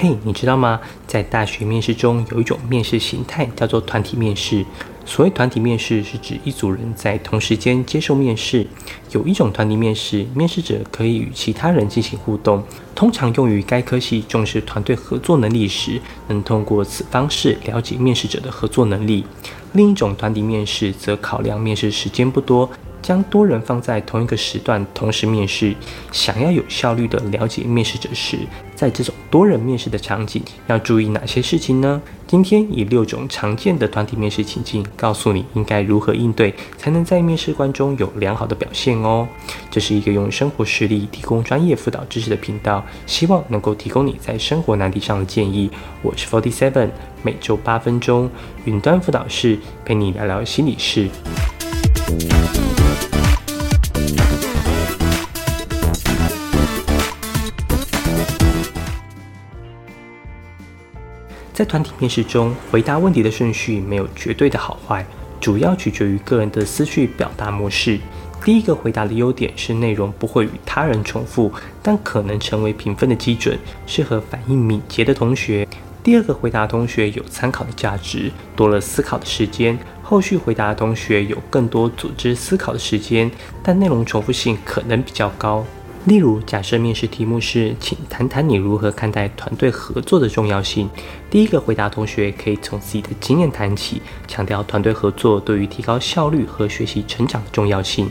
嘿，你知道吗？在大学面试中，有一种面试形态叫做团体面试。所谓团体面试，是指一组人在同时间接受面试。有一种团体面试，面试者可以与其他人进行互动，通常用于该科系重视团队合作能力时，能通过此方式了解面试者的合作能力。另一种团体面试，则考量面试时间不多。将多人放在同一个时段同时面试，想要有效率的了解面试者时，在这种多人面试的场景要注意哪些事情呢？今天以六种常见的团体面试情境，告诉你应该如何应对，才能在面试官中有良好的表现哦。这是一个用生活实例提供专业辅导知识的频道，希望能够提供你在生活难题上的建议。我是 Forty Seven，每周八分钟云端辅导室，陪你聊聊心理事。在团体面试中，回答问题的顺序没有绝对的好坏，主要取决于个人的思绪表达模式。第一个回答的优点是内容不会与他人重复，但可能成为评分的基准，适合反应敏捷的同学。第二个回答同学有参考的价值，多了思考的时间。后续回答的同学有更多组织思考的时间，但内容重复性可能比较高。例如，假设面试题目是，请谈谈你如何看待团队合作的重要性。第一个回答同学可以从自己的经验谈起，强调团队合作对于提高效率和学习成长的重要性。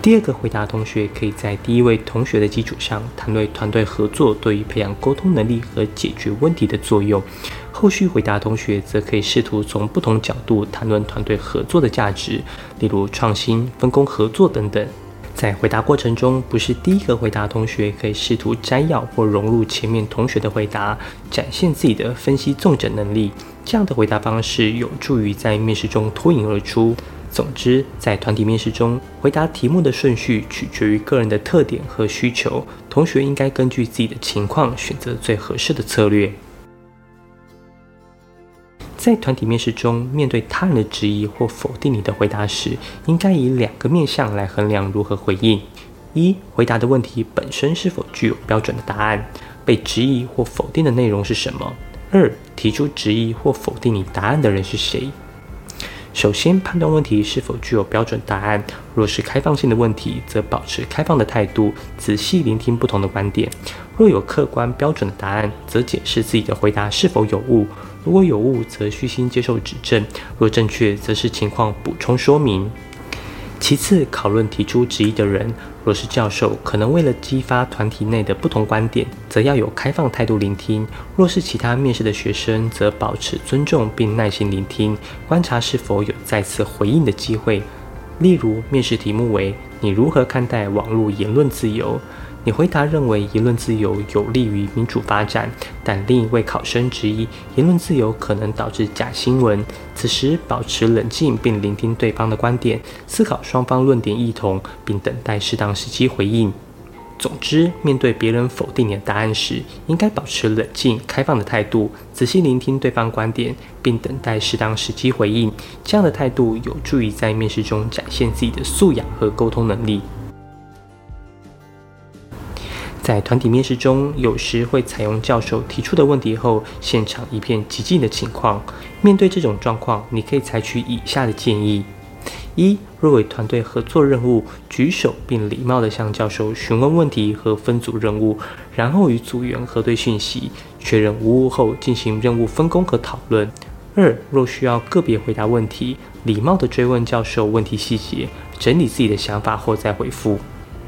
第二个回答同学可以在第一位同学的基础上，谈论团队合作对于培养沟通能力和解决问题的作用。后续回答同学则可以试图从不同角度谈论团队合作的价值，例如创新、分工合作等等。在回答过程中，不是第一个回答同学可以试图摘要或融入前面同学的回答，展现自己的分析纵诊能力。这样的回答方式有助于在面试中脱颖而出。总之，在团体面试中，回答题目的顺序取决于个人的特点和需求，同学应该根据自己的情况选择最合适的策略。在团体面试中，面对他人的质疑或否定你的回答时，应该以两个面向来衡量如何回应：一、回答的问题本身是否具有标准的答案；被质疑或否定的内容是什么；二、提出质疑或否定你答案的人是谁。首先，判断问题是否具有标准答案。若是开放性的问题，则保持开放的态度，仔细聆听不同的观点；若有客观标准的答案，则解释自己的回答是否有误。如果有误，则虚心接受指正；若正确，则是情况补充说明。其次，讨论提出质疑的人，若是教授，可能为了激发团体内的不同观点，则要有开放态度聆听；若是其他面试的学生，则保持尊重并耐心聆听，观察是否有再次回应的机会。例如，面试题目为“你如何看待网络言论自由”。你回答认为言论自由有利于民主发展，但另一位考生质疑言论自由可能导致假新闻。此时保持冷静并聆听对方的观点，思考双方论点异同，并等待适当时机回应。总之，面对别人否定你的答案时，应该保持冷静、开放的态度，仔细聆听对方观点，并等待适当时机回应。这样的态度有助于在面试中展现自己的素养和沟通能力。在团体面试中，有时会采用教授提出的问题后，现场一片寂静的情况。面对这种状况，你可以采取以下的建议：一、若为团队合作任务，举手并礼貌地向教授询问问题和分组任务，然后与组员核对讯息，确认无误后进行任务分工和讨论。二、若需要个别回答问题，礼貌地追问教授问题细节，整理自己的想法后再回复。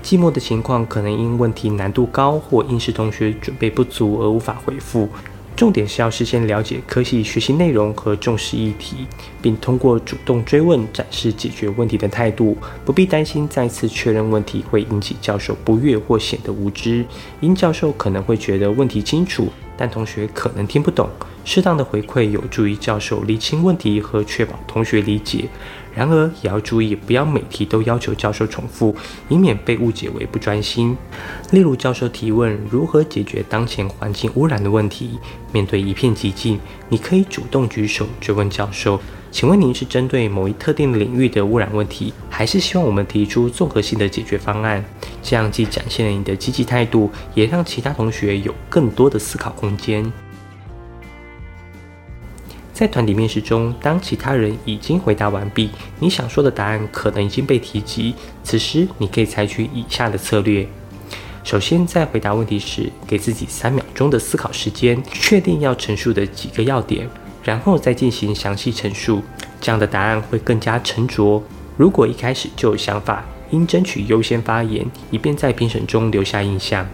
寂寞的情况可能因问题难度高或应试同学准备不足而无法回复。重点是要事先了解科系学习内容和重视议题，并通过主动追问展示解决问题的态度。不必担心再次确认问题会引起教授不悦或显得无知，因教授可能会觉得问题清楚，但同学可能听不懂。适当的回馈有助于教授理清问题和确保同学理解。然而，也要注意，不要每题都要求教授重复，以免被误解为不专心。例如，教授提问如何解决当前环境污染的问题，面对一片寂静，你可以主动举手追问教授：“请问您是针对某一特定领域的污染问题，还是希望我们提出综合性的解决方案？”这样既展现了你的积极态度，也让其他同学有更多的思考空间。在团体面试中，当其他人已经回答完毕，你想说的答案可能已经被提及，此时你可以采取以下的策略。首先，在回答问题时，给自己三秒钟的思考时间，确定要陈述的几个要点，然后再进行详细陈述。这样的答案会更加沉着。如果一开始就有想法，应争取优先发言，以便在评审中留下印象。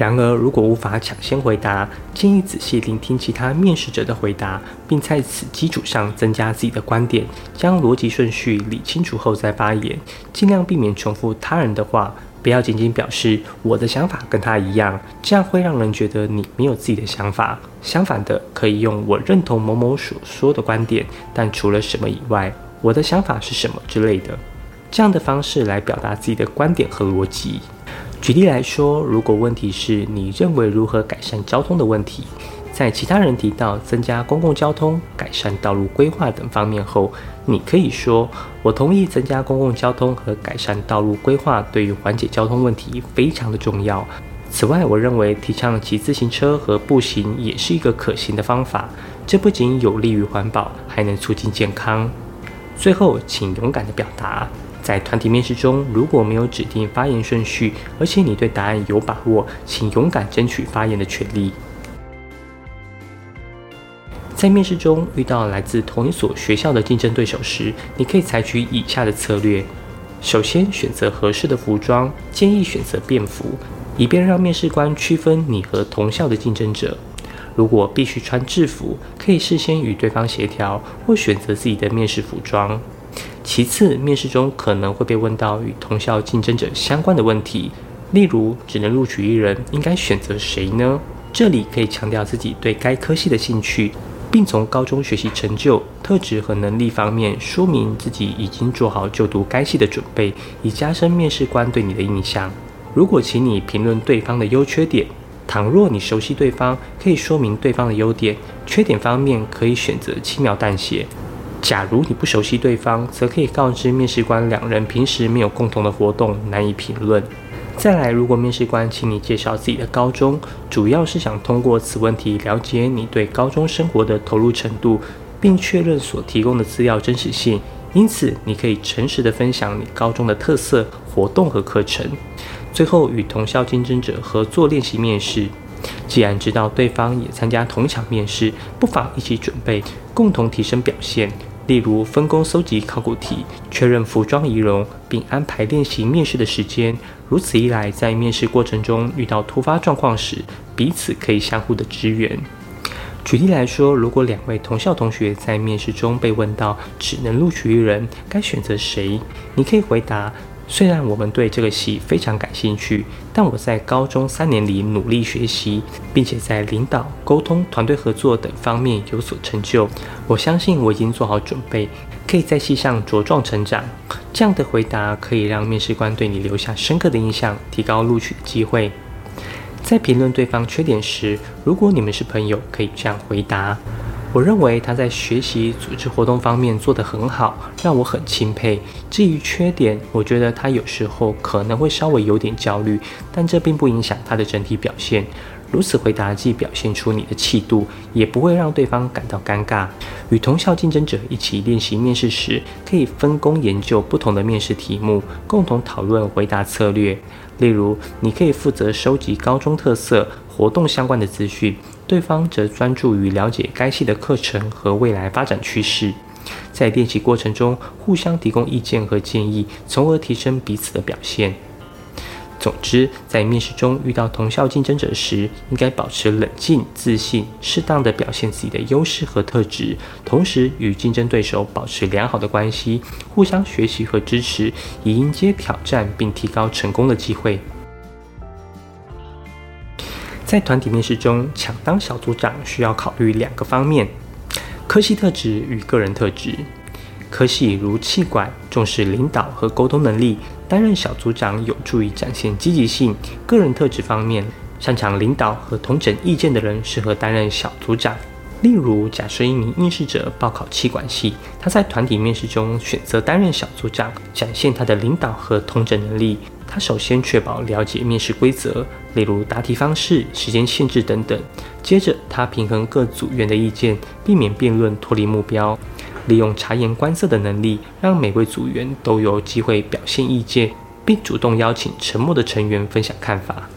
然而，如果无法抢先回答，建议仔细聆听其他面试者的回答，并在此基础上增加自己的观点，将逻辑顺序理清楚后再发言，尽量避免重复他人的话。不要仅仅表示我的想法跟他一样，这样会让人觉得你没有自己的想法。相反的，可以用我认同某某所说的观点，但除了什么以外，我的想法是什么之类的，这样的方式来表达自己的观点和逻辑。举例来说，如果问题是你认为如何改善交通的问题。在其他人提到增加公共交通、改善道路规划等方面后，你可以说：“我同意增加公共交通和改善道路规划对于缓解交通问题非常的重要。此外，我认为提倡骑自行车和步行也是一个可行的方法，这不仅有利于环保，还能促进健康。”最后，请勇敢地表达。在团体面试中，如果没有指定发言顺序，而且你对答案有把握，请勇敢争取发言的权利。在面试中遇到来自同一所学校的竞争对手时，你可以采取以下的策略：首先，选择合适的服装，建议选择便服，以便让面试官区分你和同校的竞争者。如果必须穿制服，可以事先与对方协调，或选择自己的面试服装。其次，面试中可能会被问到与同校竞争者相关的问题，例如只能录取一人，应该选择谁呢？这里可以强调自己对该科系的兴趣。并从高中学习成就、特质和能力方面说明自己已经做好就读该系的准备，以加深面试官对你的印象。如果请你评论对方的优缺点，倘若你熟悉对方，可以说明对方的优点；缺点方面可以选择轻描淡写。假如你不熟悉对方，则可以告知面试官两人平时没有共同的活动，难以评论。再来，如果面试官请你介绍自己的高中，主要是想通过此问题了解你对高中生活的投入程度，并确认所提供的资料真实性。因此，你可以诚实的分享你高中的特色活动和课程。最后，与同校竞争者合作练习面试。既然知道对方也参加同场面试，不妨一起准备，共同提升表现。例如，分工搜集考古题，确认服装仪容，并安排练习面试的时间。如此一来，在面试过程中遇到突发状况时，彼此可以相互的支援。举例来说，如果两位同校同学在面试中被问到只能录取一人，该选择谁？你可以回答。虽然我们对这个戏非常感兴趣，但我在高中三年里努力学习，并且在领导、沟通、团队合作等方面有所成就。我相信我已经做好准备，可以在戏上茁壮成长。这样的回答可以让面试官对你留下深刻的印象，提高录取的机会。在评论对方缺点时，如果你们是朋友，可以这样回答。我认为他在学习组织活动方面做得很好，让我很钦佩。至于缺点，我觉得他有时候可能会稍微有点焦虑，但这并不影响他的整体表现。如此回答既表现出你的气度，也不会让对方感到尴尬。与同校竞争者一起练习面试时，可以分工研究不同的面试题目，共同讨论回答策略。例如，你可以负责收集高中特色活动相关的资讯。对方则专注于了解该系的课程和未来发展趋势，在练习过程中互相提供意见和建议，从而提升彼此的表现。总之，在面试中遇到同校竞争者时，应该保持冷静、自信，适当的表现自己的优势和特质，同时与竞争对手保持良好的关系，互相学习和支持，以迎接挑战并提高成功的机会。在团体面试中，抢当小组长需要考虑两个方面：科系特质与个人特质。科系如气管重视领导和沟通能力，担任小组长有助于展现积极性。个人特质方面，擅长领导和同整意见的人适合担任小组长。例如，假设一名应试者报考气管系，他在团体面试中选择担任小组长，展现他的领导和统整能力。他首先确保了解面试规则，例如答题方式、时间限制等等。接着，他平衡各组员的意见，避免辩论脱离目标，利用察言观色的能力，让每位组员都有机会表现意见，并主动邀请沉默的成员分享看法。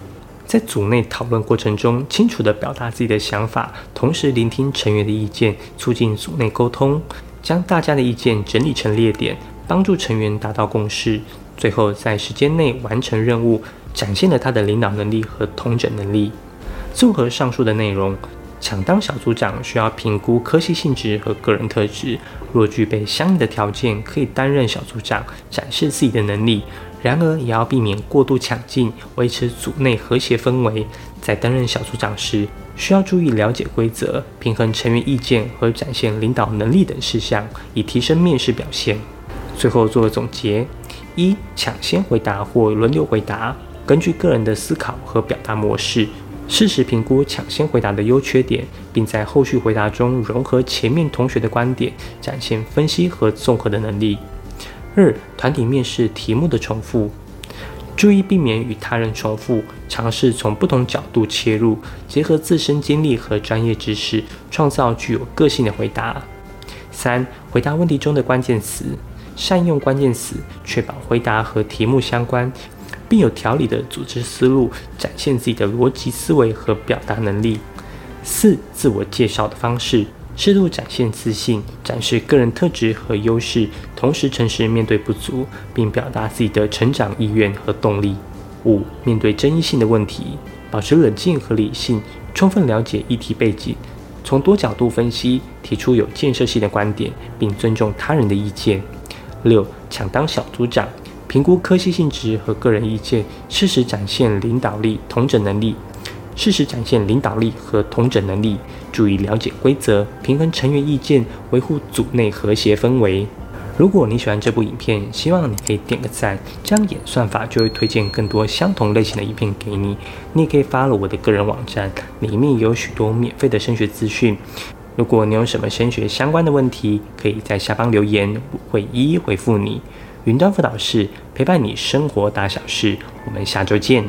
在组内讨论过程中，清楚地表达自己的想法，同时聆听成员的意见，促进组内沟通，将大家的意见整理成列点，帮助成员达到共识。最后，在时间内完成任务，展现了他的领导能力和统整能力。综合上述的内容，抢当小组长需要评估科系性质和个人特质。若具备相应的条件，可以担任小组长，展示自己的能力。然而，也要避免过度抢镜，维持组内和谐氛围。在担任小组长时，需要注意了解规则，平衡成员意见和展现领导能力等事项，以提升面试表现。最后做个总结：一、抢先回答或轮流回答，根据个人的思考和表达模式，适时评估抢先回答的优缺点，并在后续回答中融合前面同学的观点，展现分析和综合的能力。二、团体面试题目的重复，注意避免与他人重复，尝试从不同角度切入，结合自身经历和专业知识，创造具有个性的回答。三、回答问题中的关键词，善用关键词，确保回答和题目相关，并有条理的组织思路，展现自己的逻辑思维和表达能力。四、自我介绍的方式。适度展现自信，展示个人特质和优势，同时诚实面对不足，并表达自己的成长意愿和动力。五、面对争议性的问题，保持冷静和理性，充分了解议题背景，从多角度分析，提出有建设性的观点，并尊重他人的意见。六、抢当小组长，评估科系性质和个人意见，适时展现领导力、同整能力。适时展现领导力和同整能力，注意了解规则，平衡成员意见，维护组内和谐氛围。如果你喜欢这部影片，希望你可以点个赞，这样演算法就会推荐更多相同类型的影片给你。你也可以发了我的个人网站，里面有许多免费的升学资讯。如果你有什么升学相关的问题，可以在下方留言，我会一一回复你。云端辅导室陪伴你生活大小事，我们下周见。